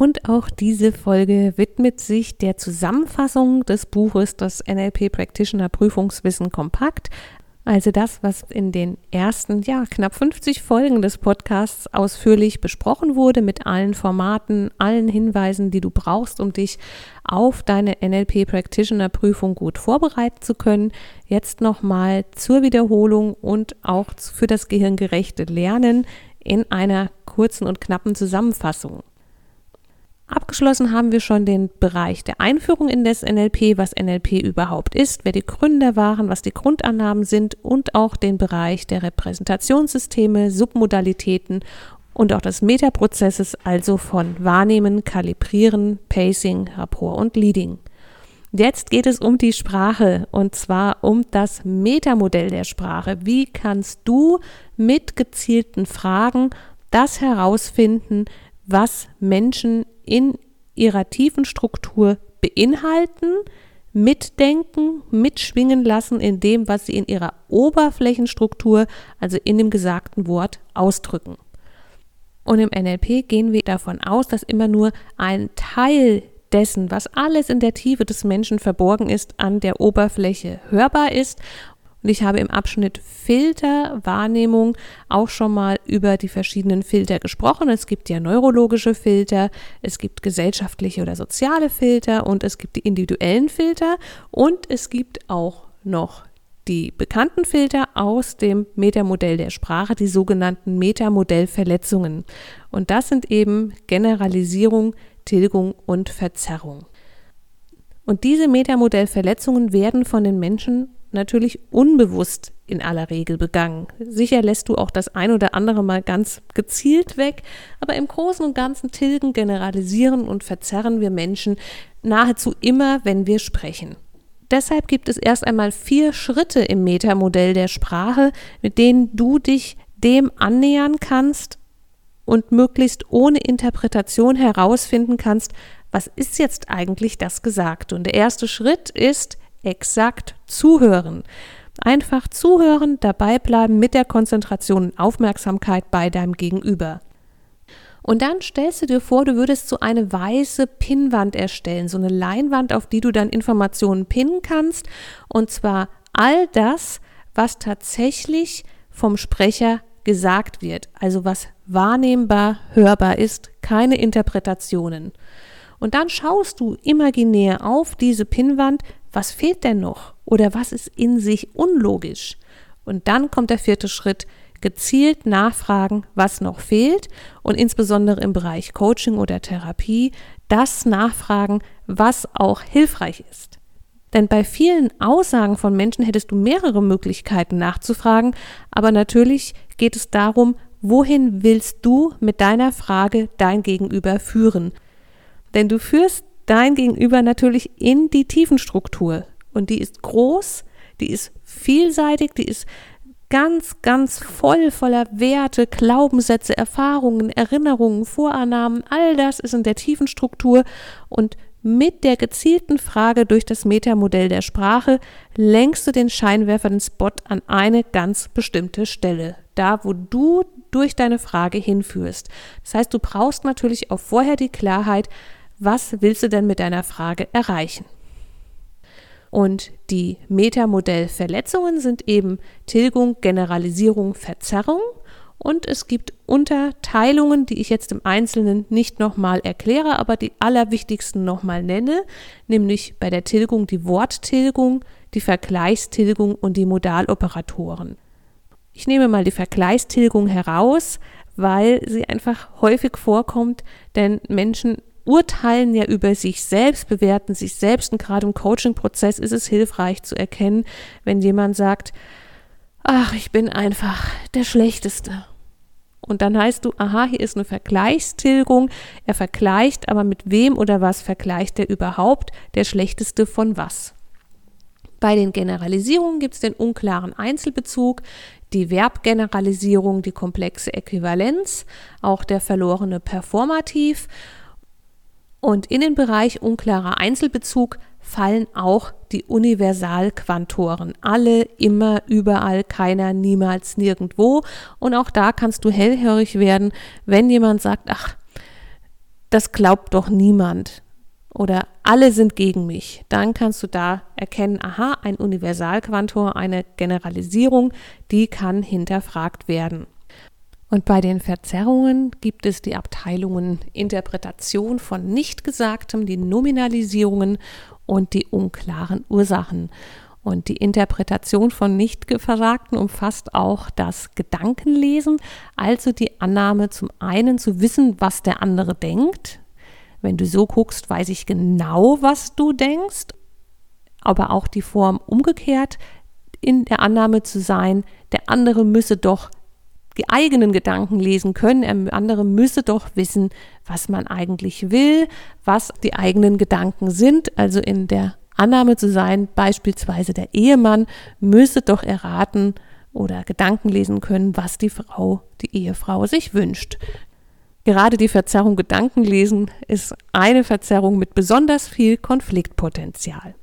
Und auch diese Folge widmet sich der Zusammenfassung des Buches Das NLP Practitioner Prüfungswissen kompakt. Also das, was in den ersten, ja, knapp 50 Folgen des Podcasts ausführlich besprochen wurde, mit allen Formaten, allen Hinweisen, die du brauchst, um dich auf deine NLP Practitioner Prüfung gut vorbereiten zu können. Jetzt nochmal zur Wiederholung und auch für das gehirngerechte Lernen in einer kurzen und knappen Zusammenfassung. Abgeschlossen haben wir schon den Bereich der Einführung in das NLP, was NLP überhaupt ist, wer die Gründer waren, was die Grundannahmen sind und auch den Bereich der Repräsentationssysteme, Submodalitäten und auch des Metaprozesses, also von Wahrnehmen, Kalibrieren, Pacing, Rapport und Leading. Jetzt geht es um die Sprache und zwar um das Metamodell der Sprache. Wie kannst du mit gezielten Fragen das herausfinden, was Menschen in ihrer tiefen Struktur beinhalten, mitdenken, mitschwingen lassen in dem, was sie in ihrer Oberflächenstruktur, also in dem gesagten Wort, ausdrücken. Und im NLP gehen wir davon aus, dass immer nur ein Teil dessen, was alles in der Tiefe des Menschen verborgen ist, an der Oberfläche hörbar ist und ich habe im Abschnitt Filter, Wahrnehmung auch schon mal über die verschiedenen Filter gesprochen. Es gibt ja neurologische Filter, es gibt gesellschaftliche oder soziale Filter und es gibt die individuellen Filter und es gibt auch noch die bekannten Filter aus dem Metamodell der Sprache, die sogenannten Metamodellverletzungen. Und das sind eben Generalisierung, Tilgung und Verzerrung. Und diese Metamodellverletzungen werden von den Menschen natürlich unbewusst in aller Regel begangen. Sicher lässt du auch das ein oder andere mal ganz gezielt weg, aber im Großen und Ganzen tilgen, generalisieren und verzerren wir Menschen nahezu immer, wenn wir sprechen. Deshalb gibt es erst einmal vier Schritte im Metamodell der Sprache, mit denen du dich dem annähern kannst und möglichst ohne Interpretation herausfinden kannst, was ist jetzt eigentlich das Gesagte. Und der erste Schritt ist, exakt zuhören. Einfach zuhören, dabei bleiben mit der Konzentration und Aufmerksamkeit bei deinem Gegenüber. Und dann stellst du dir vor, du würdest so eine weiße Pinnwand erstellen, so eine Leinwand, auf die du dann Informationen pinnen kannst. Und zwar all das, was tatsächlich vom Sprecher gesagt wird, also was wahrnehmbar, hörbar ist, keine Interpretationen. Und dann schaust du imaginär auf diese Pinnwand, was fehlt denn noch oder was ist in sich unlogisch? Und dann kommt der vierte Schritt, gezielt nachfragen, was noch fehlt und insbesondere im Bereich Coaching oder Therapie das nachfragen, was auch hilfreich ist. Denn bei vielen Aussagen von Menschen hättest du mehrere Möglichkeiten nachzufragen, aber natürlich geht es darum, wohin willst du mit deiner Frage dein Gegenüber führen? Denn du führst dein Gegenüber natürlich in die Tiefenstruktur. Und die ist groß, die ist vielseitig, die ist ganz, ganz voll voller Werte, Glaubenssätze, Erfahrungen, Erinnerungen, Vorannahmen. All das ist in der Tiefenstruktur und mit der gezielten Frage durch das Metamodell der Sprache lenkst du den Scheinwerfer, den Spot an eine ganz bestimmte Stelle. Da, wo du durch deine Frage hinführst. Das heißt, du brauchst natürlich auch vorher die Klarheit, was willst du denn mit deiner Frage erreichen? Und die Metamodellverletzungen sind eben Tilgung, Generalisierung, Verzerrung. Und es gibt Unterteilungen, die ich jetzt im Einzelnen nicht nochmal erkläre, aber die allerwichtigsten nochmal nenne, nämlich bei der Tilgung die Worttilgung, die Vergleichstilgung und die Modaloperatoren. Ich nehme mal die Vergleichstilgung heraus, weil sie einfach häufig vorkommt, denn Menschen urteilen ja über sich selbst, bewerten sich selbst und gerade im Coaching-Prozess ist es hilfreich zu erkennen, wenn jemand sagt, ach, ich bin einfach der Schlechteste. Und dann heißt du, aha, hier ist eine Vergleichstilgung. Er vergleicht, aber mit wem oder was vergleicht er überhaupt? Der Schlechteste von was? Bei den Generalisierungen gibt es den unklaren Einzelbezug, die Verbgeneralisierung, die komplexe Äquivalenz, auch der verlorene Performativ. Und in den Bereich unklarer Einzelbezug fallen auch die Universalquantoren. Alle, immer, überall, keiner, niemals, nirgendwo. Und auch da kannst du hellhörig werden, wenn jemand sagt, ach, das glaubt doch niemand oder alle sind gegen mich, dann kannst du da erkennen, aha, ein Universalquantor, eine Generalisierung, die kann hinterfragt werden. Und bei den Verzerrungen gibt es die Abteilungen Interpretation von Nichtgesagtem, die Nominalisierungen und die unklaren Ursachen. Und die Interpretation von Nichtgesagten umfasst auch das Gedankenlesen, also die Annahme zum einen zu wissen, was der andere denkt, wenn du so guckst, weiß ich genau, was du denkst, aber auch die Form umgekehrt in der Annahme zu sein, der andere müsse doch eigenen Gedanken lesen können, der andere müsse doch wissen, was man eigentlich will, was die eigenen Gedanken sind, also in der Annahme zu sein, beispielsweise der Ehemann müsse doch erraten oder Gedanken lesen können, was die Frau, die Ehefrau sich wünscht. Gerade die Verzerrung Gedankenlesen ist eine Verzerrung mit besonders viel Konfliktpotenzial.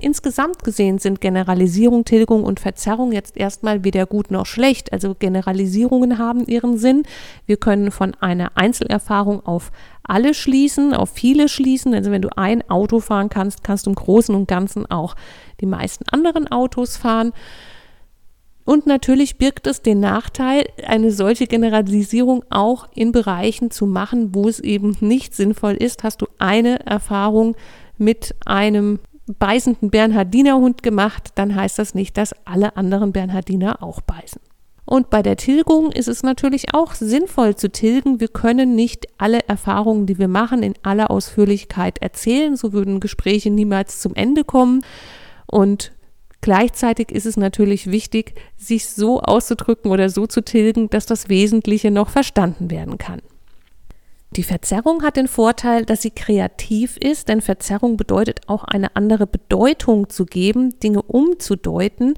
Insgesamt gesehen sind Generalisierung, Tilgung und Verzerrung jetzt erstmal weder gut noch schlecht. Also Generalisierungen haben ihren Sinn. Wir können von einer Einzelerfahrung auf alle schließen, auf viele schließen. Also wenn du ein Auto fahren kannst, kannst du im Großen und Ganzen auch die meisten anderen Autos fahren. Und natürlich birgt es den Nachteil, eine solche Generalisierung auch in Bereichen zu machen, wo es eben nicht sinnvoll ist. Hast du eine Erfahrung mit einem beißenden Bernhardinerhund gemacht, dann heißt das nicht, dass alle anderen Bernhardiner auch beißen. Und bei der Tilgung ist es natürlich auch sinnvoll zu tilgen. Wir können nicht alle Erfahrungen, die wir machen, in aller Ausführlichkeit erzählen. So würden Gespräche niemals zum Ende kommen. Und Gleichzeitig ist es natürlich wichtig, sich so auszudrücken oder so zu tilgen, dass das Wesentliche noch verstanden werden kann. Die Verzerrung hat den Vorteil, dass sie kreativ ist, denn Verzerrung bedeutet auch eine andere Bedeutung zu geben, Dinge umzudeuten,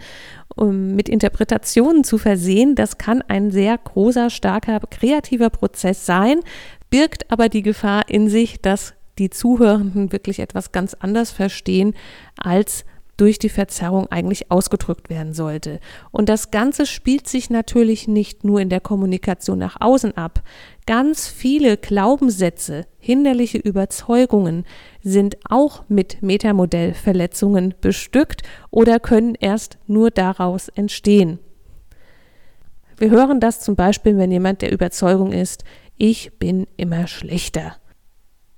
um mit Interpretationen zu versehen. Das kann ein sehr großer, starker, kreativer Prozess sein, birgt aber die Gefahr in sich, dass die Zuhörenden wirklich etwas ganz anders verstehen, als durch die Verzerrung eigentlich ausgedrückt werden sollte. Und das Ganze spielt sich natürlich nicht nur in der Kommunikation nach außen ab. Ganz viele Glaubenssätze, hinderliche Überzeugungen sind auch mit Metamodellverletzungen bestückt oder können erst nur daraus entstehen. Wir hören das zum Beispiel, wenn jemand der Überzeugung ist, ich bin immer schlechter.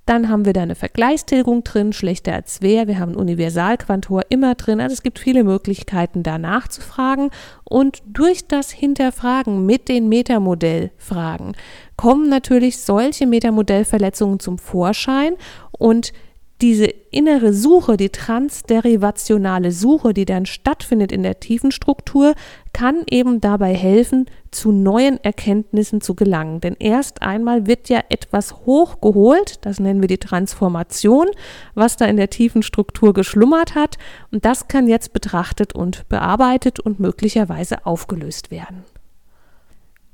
Dann haben wir da eine Vergleichstilgung drin, schlechter als wer. Wir haben Universalquantor immer drin. Also es gibt viele Möglichkeiten, da nachzufragen. Und durch das Hinterfragen mit den Metamodellfragen kommen natürlich solche Metamodellverletzungen zum Vorschein und diese innere Suche, die transderivationale Suche, die dann stattfindet in der tiefen Struktur, kann eben dabei helfen, zu neuen Erkenntnissen zu gelangen. Denn erst einmal wird ja etwas hochgeholt, das nennen wir die Transformation, was da in der tiefen Struktur geschlummert hat, und das kann jetzt betrachtet und bearbeitet und möglicherweise aufgelöst werden.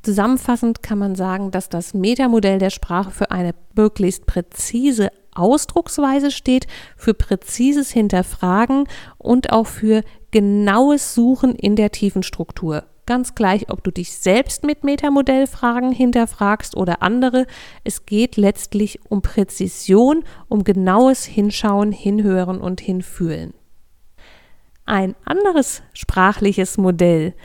Zusammenfassend kann man sagen, dass das Metamodell der Sprache für eine möglichst präzise Ausdrucksweise steht, für präzises Hinterfragen und auch für genaues Suchen in der tiefen Struktur. Ganz gleich, ob du dich selbst mit Metamodellfragen hinterfragst oder andere. Es geht letztlich um Präzision, um genaues Hinschauen, Hinhören und Hinfühlen. Ein anderes sprachliches Modell,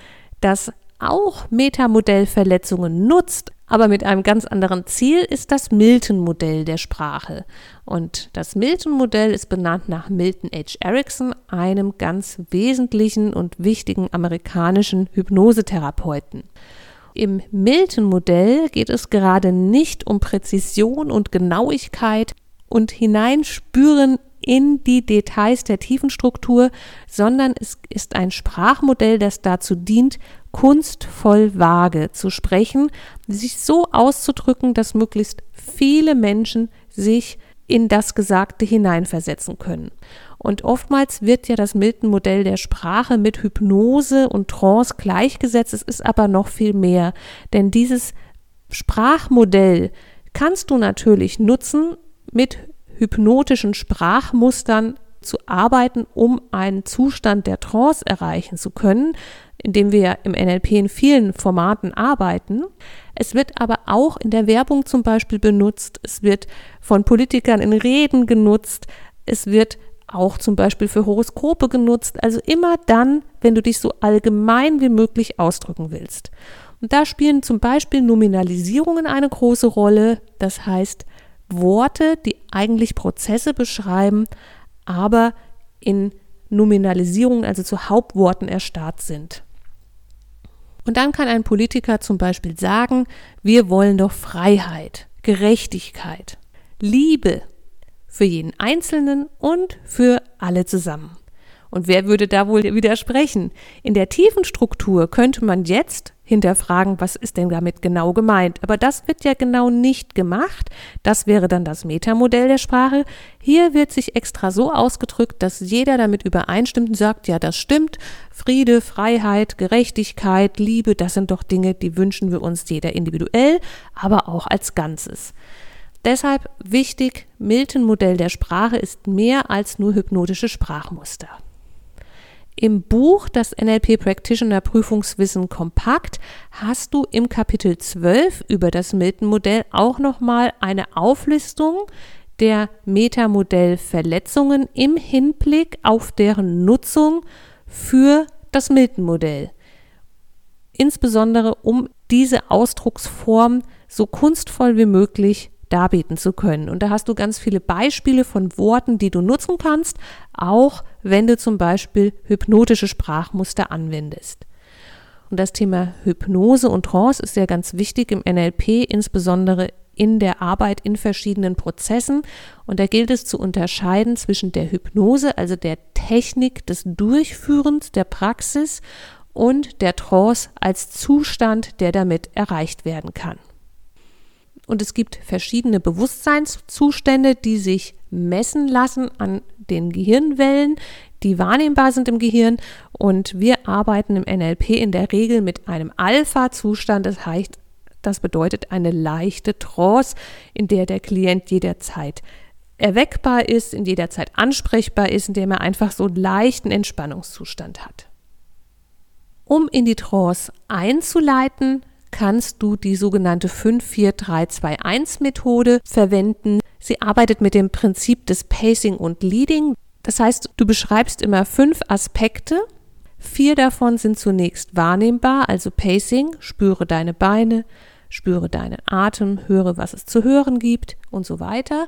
das auch Metamodellverletzungen nutzt, aber mit einem ganz anderen Ziel ist das Milton-Modell der Sprache. Und das Milton-Modell ist benannt nach Milton H. Erickson, einem ganz wesentlichen und wichtigen amerikanischen Hypnosetherapeuten. Im Milton-Modell geht es gerade nicht um Präzision und Genauigkeit und Hineinspüren in die Details der Tiefenstruktur, sondern es ist ein Sprachmodell, das dazu dient, kunstvoll vage zu sprechen, sich so auszudrücken, dass möglichst viele Menschen sich in das Gesagte hineinversetzen können. Und oftmals wird ja das Milton-Modell der Sprache mit Hypnose und Trance gleichgesetzt. Es ist aber noch viel mehr. Denn dieses Sprachmodell kannst du natürlich nutzen, mit hypnotischen Sprachmustern zu arbeiten, um einen Zustand der Trance erreichen zu können, indem wir im NLP in vielen Formaten arbeiten. Es wird aber auch in der Werbung zum Beispiel benutzt, es wird von Politikern in Reden genutzt, es wird auch zum Beispiel für Horoskope genutzt, also immer dann, wenn du dich so allgemein wie möglich ausdrücken willst. Und da spielen zum Beispiel Nominalisierungen eine große Rolle, das heißt Worte, die eigentlich Prozesse beschreiben, aber in Nominalisierungen, also zu Hauptworten erstarrt sind. Und dann kann ein Politiker zum Beispiel sagen, wir wollen doch Freiheit, Gerechtigkeit, Liebe für jeden Einzelnen und für alle zusammen. Und wer würde da wohl widersprechen? In der tiefen Struktur könnte man jetzt hinterfragen, was ist denn damit genau gemeint. Aber das wird ja genau nicht gemacht. Das wäre dann das Metamodell der Sprache. Hier wird sich extra so ausgedrückt, dass jeder damit übereinstimmt und sagt, ja, das stimmt. Friede, Freiheit, Gerechtigkeit, Liebe, das sind doch Dinge, die wünschen wir uns jeder individuell, aber auch als Ganzes. Deshalb wichtig, Milton-Modell der Sprache ist mehr als nur hypnotische Sprachmuster. Im Buch Das NLP Practitioner Prüfungswissen kompakt hast du im Kapitel 12 über das Milton-Modell auch nochmal eine Auflistung der Metamodell-Verletzungen im Hinblick auf deren Nutzung für das Milton-Modell. Insbesondere um diese Ausdrucksform so kunstvoll wie möglich darbieten zu können. Und da hast du ganz viele Beispiele von Worten, die du nutzen kannst, auch wenn du zum Beispiel hypnotische Sprachmuster anwendest. Und das Thema Hypnose und Trance ist ja ganz wichtig im NLP, insbesondere in der Arbeit in verschiedenen Prozessen. Und da gilt es zu unterscheiden zwischen der Hypnose, also der Technik des Durchführens der Praxis, und der Trance als Zustand, der damit erreicht werden kann. Und es gibt verschiedene Bewusstseinszustände, die sich messen lassen an den Gehirnwellen, die wahrnehmbar sind im Gehirn. Und wir arbeiten im NLP in der Regel mit einem Alpha-Zustand. Das heißt, das bedeutet eine leichte Trance, in der der Klient jederzeit erweckbar ist, in jeder Zeit ansprechbar ist, in dem er einfach so einen leichten Entspannungszustand hat. Um in die Trance einzuleiten, kannst du die sogenannte 54321-Methode verwenden. Sie arbeitet mit dem Prinzip des Pacing und Leading. Das heißt, du beschreibst immer fünf Aspekte. Vier davon sind zunächst wahrnehmbar, also Pacing, spüre deine Beine, spüre deinen Atem, höre, was es zu hören gibt und so weiter.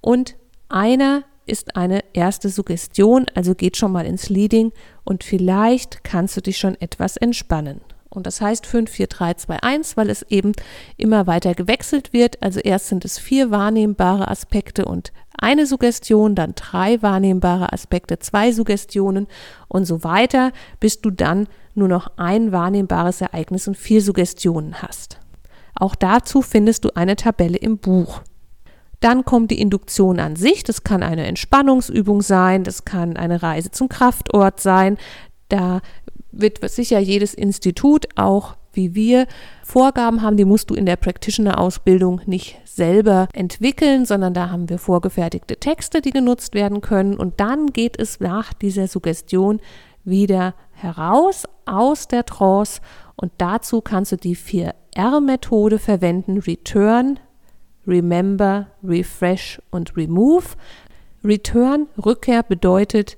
Und einer ist eine erste Suggestion, also geht schon mal ins Leading und vielleicht kannst du dich schon etwas entspannen. Und das heißt 5, 4, 3, 2, 1, weil es eben immer weiter gewechselt wird. Also erst sind es vier wahrnehmbare Aspekte und eine Suggestion, dann drei wahrnehmbare Aspekte, zwei Suggestionen und so weiter, bis du dann nur noch ein wahrnehmbares Ereignis und vier Suggestionen hast. Auch dazu findest du eine Tabelle im Buch. Dann kommt die Induktion an sich. Das kann eine Entspannungsübung sein, das kann eine Reise zum Kraftort sein. Da wird sicher jedes Institut auch wie wir Vorgaben haben, die musst du in der Practitioner-Ausbildung nicht selber entwickeln, sondern da haben wir vorgefertigte Texte, die genutzt werden können. Und dann geht es nach dieser Suggestion wieder heraus aus der Trance. Und dazu kannst du die 4R-Methode verwenden: Return, Remember, Refresh und Remove. Return, Rückkehr bedeutet,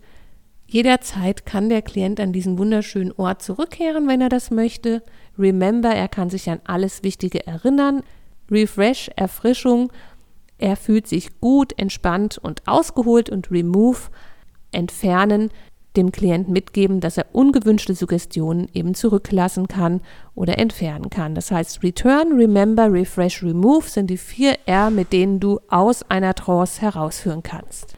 Jederzeit kann der Klient an diesen wunderschönen Ort zurückkehren, wenn er das möchte. Remember, er kann sich an alles Wichtige erinnern. Refresh, Erfrischung, er fühlt sich gut, entspannt und ausgeholt und Remove, entfernen, dem Klienten mitgeben, dass er ungewünschte Suggestionen eben zurücklassen kann oder entfernen kann. Das heißt, Return, Remember, Refresh, Remove sind die vier R, mit denen du aus einer Trance herausführen kannst.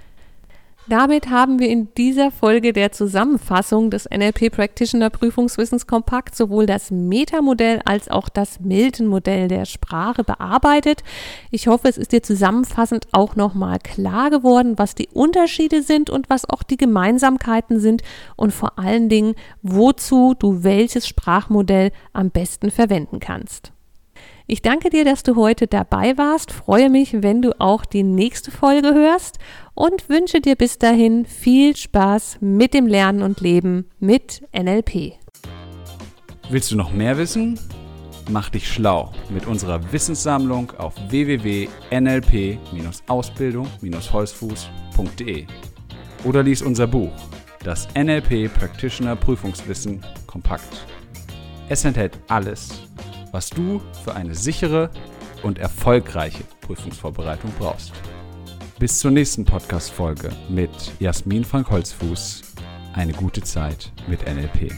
Damit haben wir in dieser Folge der Zusammenfassung des NLP Practitioner Prüfungswissens Kompakt sowohl das Metamodell als auch das Milton-Modell der Sprache bearbeitet. Ich hoffe, es ist dir zusammenfassend auch nochmal klar geworden, was die Unterschiede sind und was auch die Gemeinsamkeiten sind und vor allen Dingen, wozu du welches Sprachmodell am besten verwenden kannst. Ich danke dir, dass du heute dabei warst, freue mich, wenn du auch die nächste Folge hörst und wünsche dir bis dahin viel Spaß mit dem Lernen und Leben mit NLP. Willst du noch mehr wissen? Mach dich schlau mit unserer Wissenssammlung auf www.nlp-ausbildung-holzfuß.de oder lies unser Buch, das NLP Practitioner Prüfungswissen kompakt. Es enthält alles, was du für eine sichere und erfolgreiche Prüfungsvorbereitung brauchst. Bis zur nächsten Podcast-Folge mit Jasmin Frank Holzfuß. Eine gute Zeit mit NLP.